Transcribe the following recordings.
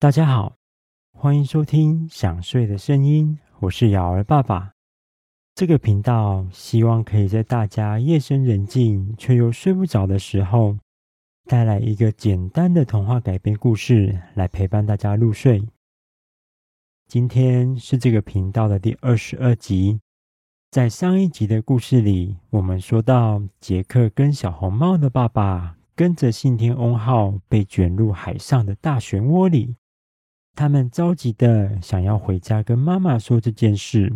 大家好，欢迎收听《想睡的声音》，我是瑶儿爸爸。这个频道希望可以在大家夜深人静却又睡不着的时候，带来一个简单的童话改编故事，来陪伴大家入睡。今天是这个频道的第二十二集。在上一集的故事里，我们说到杰克跟小红帽的爸爸跟着信天翁号被卷入海上的大漩涡里。他们着急的想要回家跟妈妈说这件事，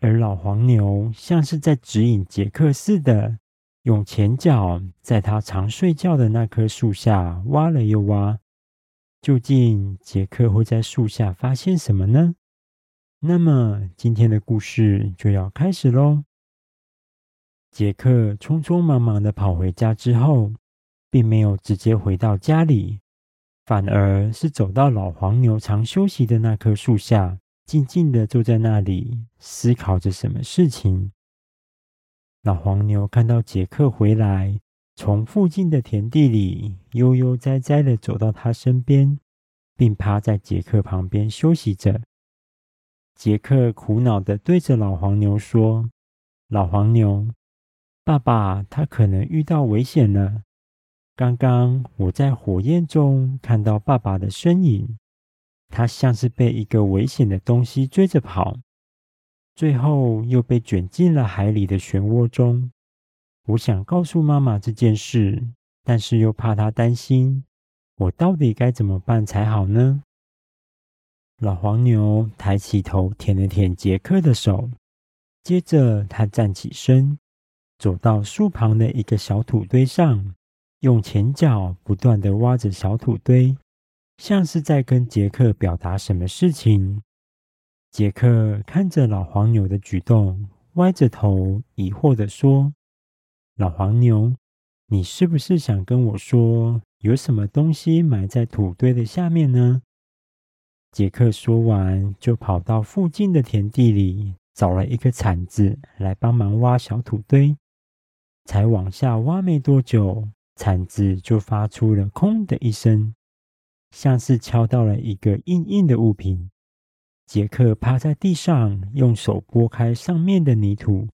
而老黄牛像是在指引杰克似的，用前脚在他常睡觉的那棵树下挖了又挖。究竟杰克会在树下发现什么呢？那么今天的故事就要开始喽。杰克匆匆忙忙的跑回家之后，并没有直接回到家里。反而是走到老黄牛常休息的那棵树下，静静地坐在那里，思考着什么事情。老黄牛看到杰克回来，从附近的田地里悠悠哉哉地走到他身边，并趴在杰克旁边休息着。杰克苦恼地对着老黄牛说：“老黄牛，爸爸他可能遇到危险了。”刚刚我在火焰中看到爸爸的身影，他像是被一个危险的东西追着跑，最后又被卷进了海里的漩涡中。我想告诉妈妈这件事，但是又怕她担心，我到底该怎么办才好呢？老黄牛抬起头舔了舔杰克的手，接着他站起身，走到树旁的一个小土堆上。用前脚不断地挖着小土堆，像是在跟杰克表达什么事情。杰克看着老黄牛的举动，歪着头，疑惑地说：“老黄牛，你是不是想跟我说，有什么东西埋在土堆的下面呢？”杰克说完，就跑到附近的田地里，找了一个铲子来帮忙挖小土堆。才往下挖没多久，铲子就发出了“空”的一声，像是敲到了一个硬硬的物品。杰克趴在地上，用手拨开上面的泥土，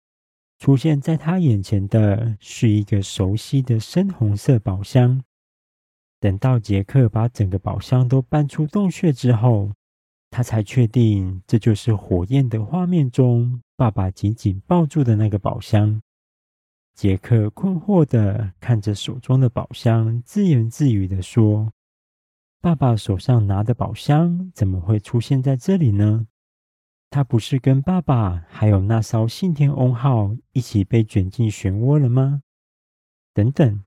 出现在他眼前的是一个熟悉的深红色宝箱。等到杰克把整个宝箱都搬出洞穴之后，他才确定这就是火焰的画面中爸爸紧紧抱住的那个宝箱。杰克困惑的看着手中的宝箱，自言自语的说：“爸爸手上拿的宝箱怎么会出现在这里呢？他不是跟爸爸还有那艘信天翁号一起被卷进漩涡了吗？等等，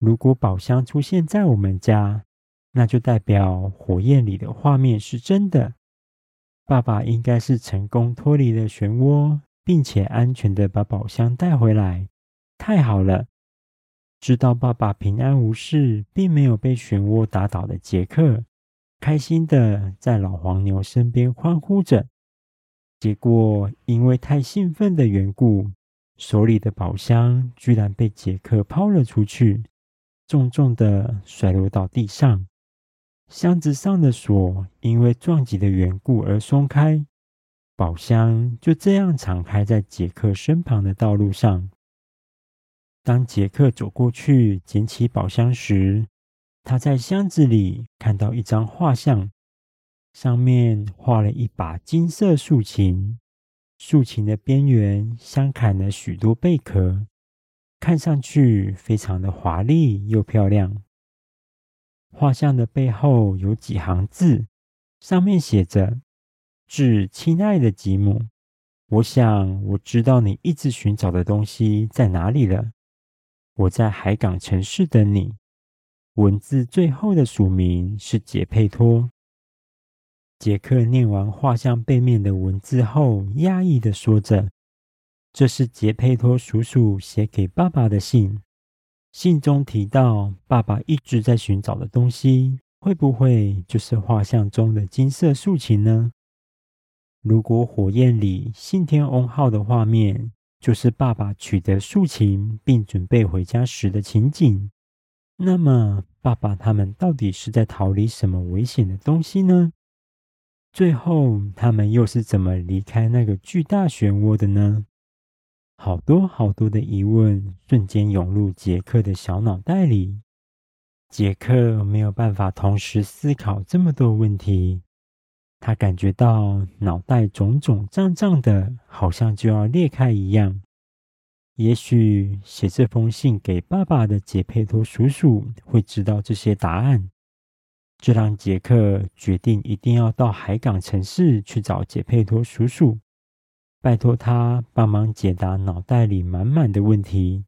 如果宝箱出现在我们家，那就代表火焰里的画面是真的。爸爸应该是成功脱离了漩涡，并且安全的把宝箱带回来。”太好了！知道爸爸平安无事，并没有被漩涡打倒的杰克，开心的在老黄牛身边欢呼着。结果因为太兴奋的缘故，手里的宝箱居然被杰克抛了出去，重重的摔落到地上。箱子上的锁因为撞击的缘故而松开，宝箱就这样敞开在杰克身旁的道路上。当杰克走过去捡起宝箱时，他在箱子里看到一张画像，上面画了一把金色竖琴，竖琴的边缘镶嵌了许多贝壳，看上去非常的华丽又漂亮。画像的背后有几行字，上面写着：“致亲爱的吉姆，我想我知道你一直寻找的东西在哪里了。”我在海港城市等你。文字最后的署名是杰佩托。杰克念完画像背面的文字后，讶异地说着：“这是杰佩托叔叔写给爸爸的信。信中提到，爸爸一直在寻找的东西，会不会就是画像中的金色竖琴呢？如果火焰里信天翁号的画面……”就是爸爸取得竖琴并准备回家时的情景，那么，爸爸他们到底是在逃离什么危险的东西呢？最后，他们又是怎么离开那个巨大漩涡的呢？好多好多的疑问瞬间涌入杰克的小脑袋里。杰克没有办法同时思考这么多问题，他感觉到脑袋肿肿胀胀的，好像就要裂开一样。也许写这封信给爸爸的杰佩托叔叔会知道这些答案。这让杰克决定一定要到海港城市去找杰佩托叔叔，拜托他帮忙解答脑袋里满满的问题。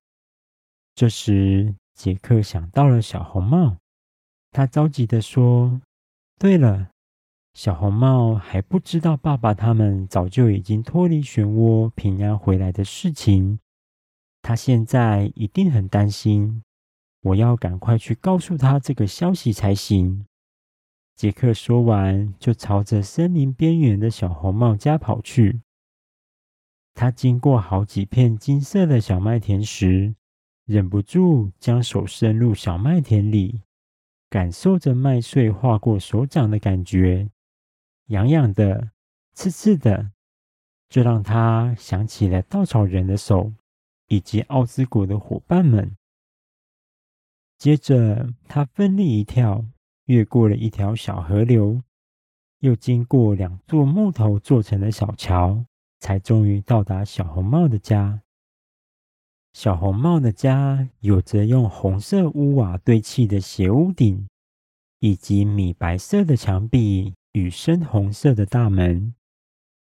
这时，杰克想到了小红帽，他着急地说：“对了，小红帽还不知道爸爸他们早就已经脱离漩涡、平安回来的事情，他现在一定很担心。我要赶快去告诉他这个消息才行。”杰克说完，就朝着森林边缘的小红帽家跑去。他经过好几片金色的小麦田时，忍不住将手伸入小麦田里，感受着麦穗划过手掌的感觉，痒痒的、刺刺的，这让他想起了稻草人的手以及奥兹国的伙伴们。接着，他奋力一跳。越过了一条小河流，又经过两座木头做成的小桥，才终于到达小红帽的家。小红帽的家有着用红色屋瓦堆砌的斜屋顶，以及米白色的墙壁与深红色的大门。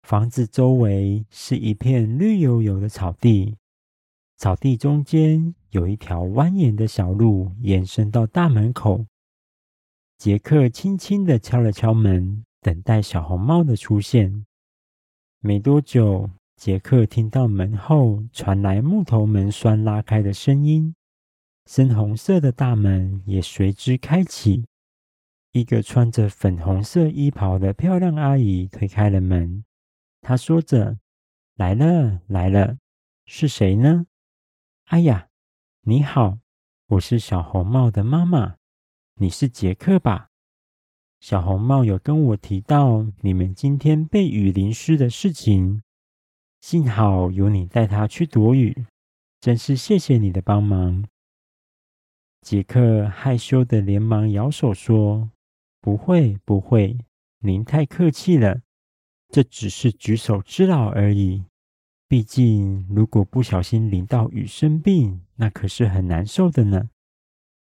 房子周围是一片绿油油的草地，草地中间有一条蜿蜒的小路延伸到大门口。杰克轻轻地敲了敲门，等待小红帽的出现。没多久，杰克听到门后传来木头门栓拉开的声音，深红色的大门也随之开启。一个穿着粉红色衣袍的漂亮阿姨推开了门，她说着：“来了，来了，是谁呢？”“哎呀，你好，我是小红帽的妈妈。”你是杰克吧？小红帽有跟我提到你们今天被雨淋湿的事情，幸好有你带他去躲雨，真是谢谢你的帮忙。杰克害羞的连忙摇手说：“不会，不会，您太客气了，这只是举手之劳而已。毕竟如果不小心淋到雨生病，那可是很难受的呢。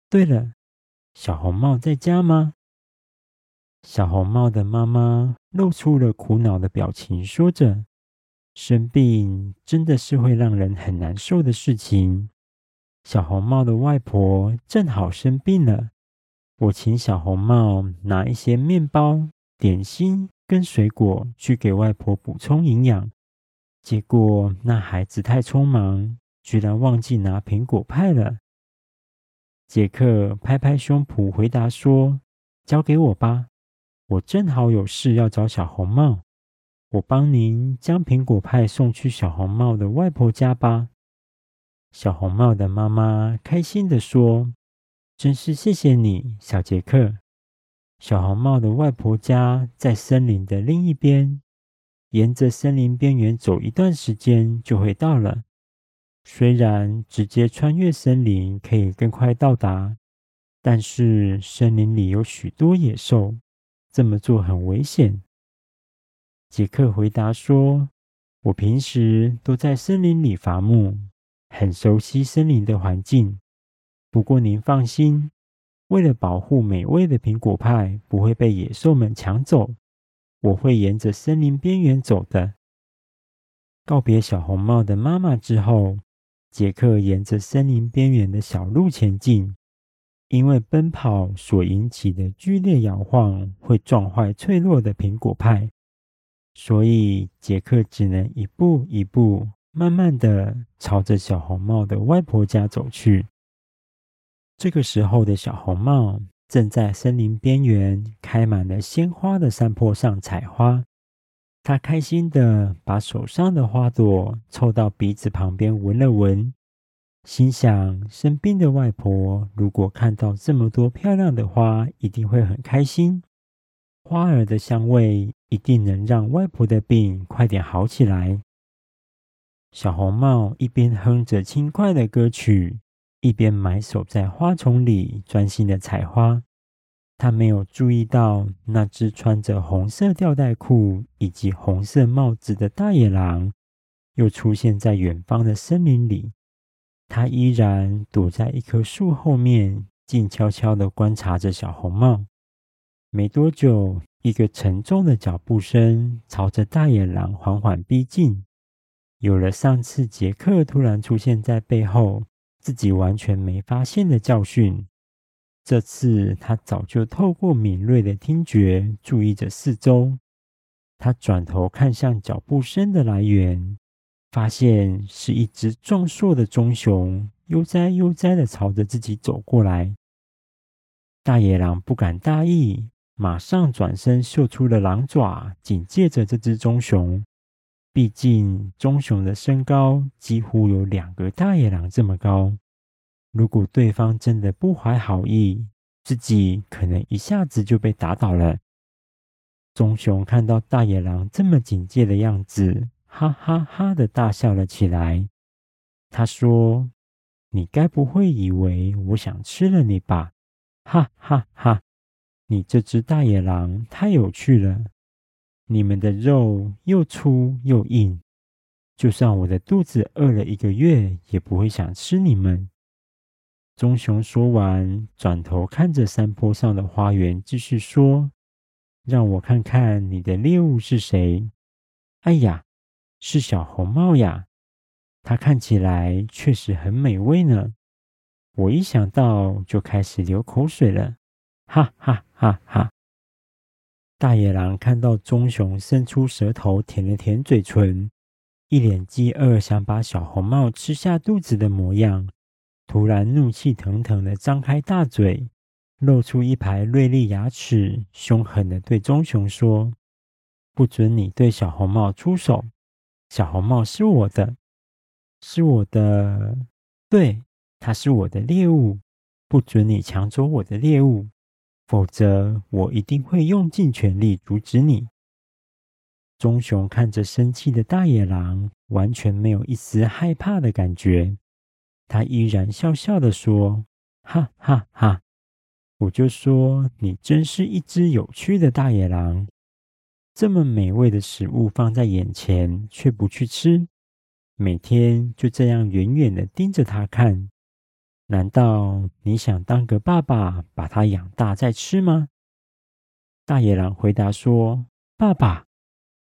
对了。”小红帽在家吗？小红帽的妈妈露出了苦恼的表情，说着：“生病真的是会让人很难受的事情。小红帽的外婆正好生病了，我请小红帽拿一些面包、点心跟水果去给外婆补充营养。结果那孩子太匆忙，居然忘记拿苹果派了。”杰克拍拍胸脯回答说：“交给我吧，我正好有事要找小红帽。我帮您将苹果派送去小红帽的外婆家吧。”小红帽的妈妈开心地说：“真是谢谢你，小杰克。小红帽的外婆家在森林的另一边，沿着森林边缘走一段时间就会到了。”虽然直接穿越森林可以更快到达，但是森林里有许多野兽，这么做很危险。杰克回答说：“我平时都在森林里伐木，很熟悉森林的环境。不过您放心，为了保护美味的苹果派不会被野兽们抢走，我会沿着森林边缘走的。”告别小红帽的妈妈之后，杰克沿着森林边缘的小路前进，因为奔跑所引起的剧烈摇晃会撞坏脆弱的苹果派，所以杰克只能一步一步慢慢的朝着小红帽的外婆家走去。这个时候的小红帽正在森林边缘开满了鲜花的山坡上采花。他开心地把手上的花朵凑到鼻子旁边闻了闻，心想生病的外婆如果看到这么多漂亮的花，一定会很开心。花儿的香味一定能让外婆的病快点好起来。小红帽一边哼着轻快的歌曲，一边埋首在花丛里专心的采花。他没有注意到那只穿着红色吊带裤以及红色帽子的大野狼，又出现在远方的森林里。他依然躲在一棵树后面，静悄悄地观察着小红帽。没多久，一个沉重的脚步声朝着大野狼缓缓逼近。有了上次杰克突然出现在背后，自己完全没发现的教训。这次他早就透过敏锐的听觉注意着四周。他转头看向脚步声的来源，发现是一只壮硕的棕熊，悠哉悠哉的朝着自己走过来。大野狼不敢大意，马上转身秀出了狼爪，紧接着这只棕熊。毕竟棕熊的身高几乎有两个大野狼这么高。如果对方真的不怀好意，自己可能一下子就被打倒了。棕熊看到大野狼这么警戒的样子，哈哈哈的大笑了起来。他说：“你该不会以为我想吃了你吧？哈哈哈！你这只大野狼太有趣了。你们的肉又粗又硬，就算我的肚子饿了一个月，也不会想吃你们。”棕熊说完，转头看着山坡上的花园，继续说：“让我看看你的猎物是谁。”“哎呀，是小红帽呀！它看起来确实很美味呢。我一想到就开始流口水了。”“哈哈哈哈！”大野狼看到棕熊伸出舌头舔了舔嘴唇，一脸饥饿想把小红帽吃下肚子的模样。突然，怒气腾腾的张开大嘴，露出一排锐利牙齿，凶狠的对棕熊说：“不准你对小红帽出手！小红帽是我的，是我的，对，它是我的猎物，不准你抢走我的猎物，否则我一定会用尽全力阻止你。”棕熊看着生气的大野狼，完全没有一丝害怕的感觉。他依然笑笑地说：“哈哈哈！我就说你真是一只有趣的大野狼，这么美味的食物放在眼前却不去吃，每天就这样远远的盯着它看。难道你想当个爸爸，把它养大再吃吗？”大野狼回答说：“爸爸，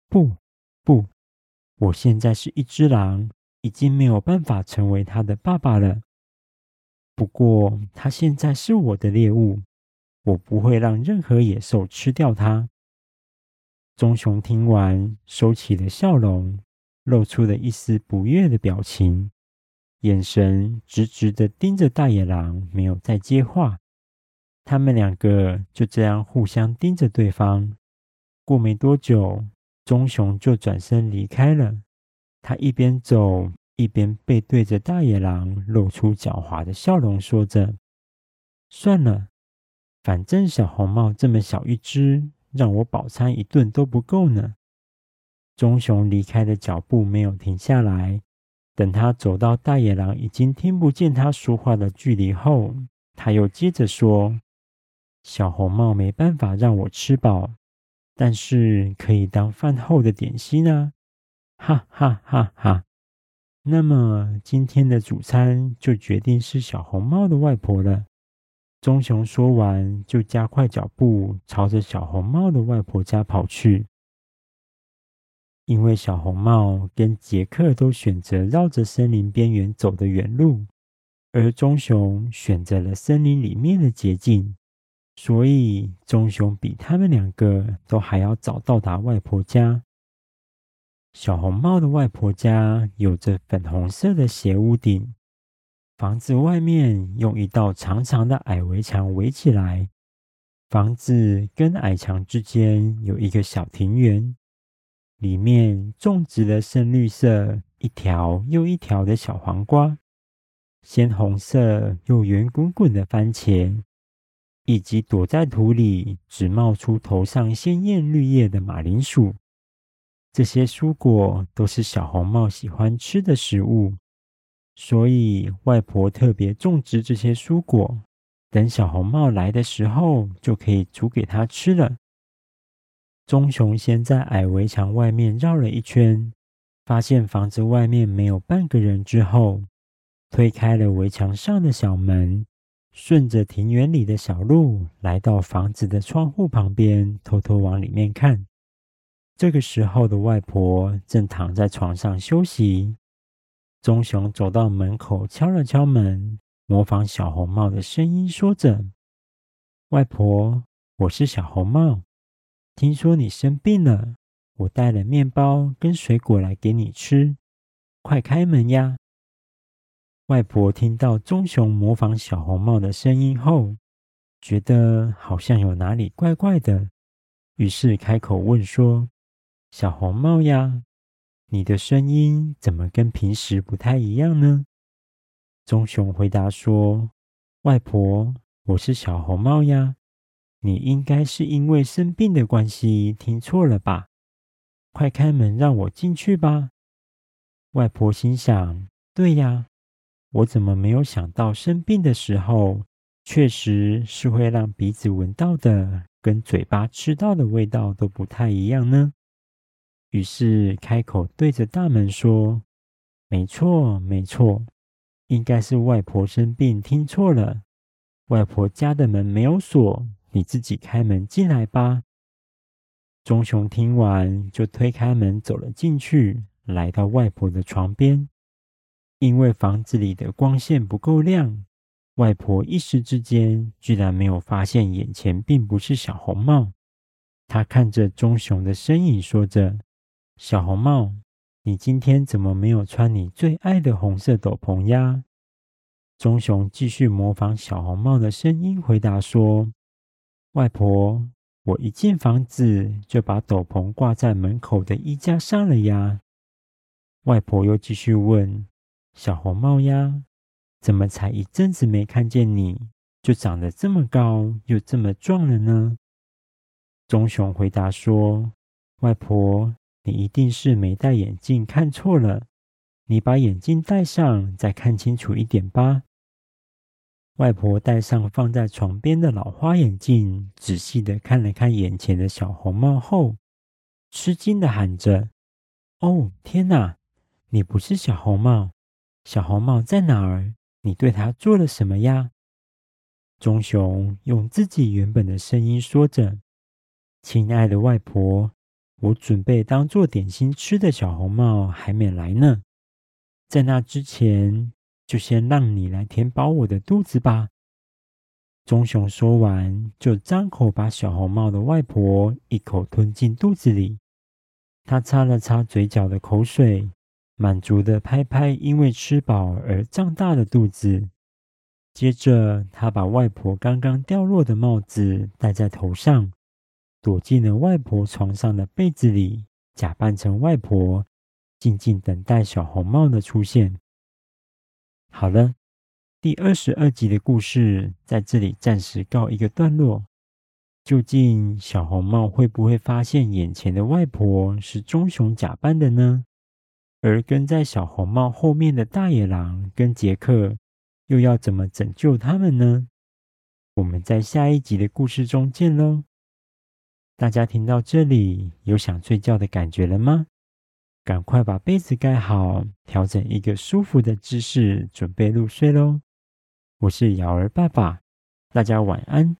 不，不，我现在是一只狼。”已经没有办法成为他的爸爸了。不过，他现在是我的猎物，我不会让任何野兽吃掉他。棕熊听完，收起了笑容，露出了一丝不悦的表情，眼神直直的盯着大野狼，没有再接话。他们两个就这样互相盯着对方。过没多久，棕熊就转身离开了。他一边走一边背对着大野狼，露出狡猾的笑容，说着：“算了，反正小红帽这么小一只，让我饱餐一顿都不够呢。”棕熊离开的脚步没有停下来，等他走到大野狼已经听不见他说话的距离后，他又接着说：“小红帽没办法让我吃饱，但是可以当饭后的点心啊。”哈哈哈哈！那么今天的主餐就决定是小红帽的外婆了。棕熊说完，就加快脚步朝着小红帽的外婆家跑去。因为小红帽跟杰克都选择绕着森林边缘走的远路，而棕熊选择了森林里面的捷径，所以棕熊比他们两个都还要早到达外婆家。小红帽的外婆家有着粉红色的斜屋顶，房子外面用一道长长的矮围墙围起来。房子跟矮墙之间有一个小庭园，里面种植了深绿色一条又一条的小黄瓜。鲜红色又圆滚滚的番茄，以及躲在土里只冒出头上鲜艳绿叶的马铃薯。这些蔬果都是小红帽喜欢吃的食物，所以外婆特别种植这些蔬果，等小红帽来的时候就可以煮给他吃了。棕熊先在矮围墙外面绕了一圈，发现房子外面没有半个人之后，推开了围墙上的小门，顺着庭园里的小路来到房子的窗户旁边，偷偷往里面看。这个时候的外婆正躺在床上休息。棕熊走到门口，敲了敲门，模仿小红帽的声音说着：“外婆，我是小红帽。”听说你生病了，我带了面包跟水果来给你吃，快开门呀！外婆听到棕熊模仿小红帽的声音后，觉得好像有哪里怪怪的，于是开口问说：“小红帽呀，你的声音怎么跟平时不太一样呢？”棕熊回答说：“外婆，我是小红帽呀。”你应该是因为生病的关系听错了吧？快开门让我进去吧！外婆心想：对呀，我怎么没有想到生病的时候，确实是会让鼻子闻到的跟嘴巴吃到的味道都不太一样呢？于是开口对着大门说：没错，没错，应该是外婆生病听错了。外婆家的门没有锁。你自己开门进来吧。棕熊听完，就推开门走了进去，来到外婆的床边。因为房子里的光线不够亮，外婆一时之间居然没有发现眼前并不是小红帽。她看着棕熊的身影，说着：“小红帽，你今天怎么没有穿你最爱的红色斗篷呀？”棕熊继续模仿小红帽的声音回答说。外婆，我一进房子就把斗篷挂在门口的衣架上了呀。外婆又继续问：“小红帽呀，怎么才一阵子没看见你，就长得这么高又这么壮了呢？”棕熊回答说：“外婆，你一定是没戴眼镜看错了，你把眼镜戴上，再看清楚一点吧。”外婆戴上放在床边的老花眼镜，仔细的看了看眼前的小红帽后，吃惊的喊着：“哦，天哪！你不是小红帽！小红帽在哪儿？你对它做了什么呀？”棕熊用自己原本的声音说着：“亲爱的外婆，我准备当做点心吃的小红帽还没来呢，在那之前。”就先让你来填饱我的肚子吧。棕熊说完，就张口把小红帽的外婆一口吞进肚子里。他擦了擦嘴角的口水，满足的拍拍因为吃饱而胀大的肚子。接着，他把外婆刚刚掉落的帽子戴在头上，躲进了外婆床上的被子里，假扮成外婆，静静等待小红帽的出现。好了，第二十二集的故事在这里暂时告一个段落。究竟小红帽会不会发现眼前的外婆是棕熊假扮的呢？而跟在小红帽后面的大野狼跟杰克又要怎么拯救他们呢？我们在下一集的故事中见喽！大家听到这里有想睡觉的感觉了吗？赶快把被子盖好，调整一个舒服的姿势，准备入睡喽。我是瑶儿爸爸，大家晚安。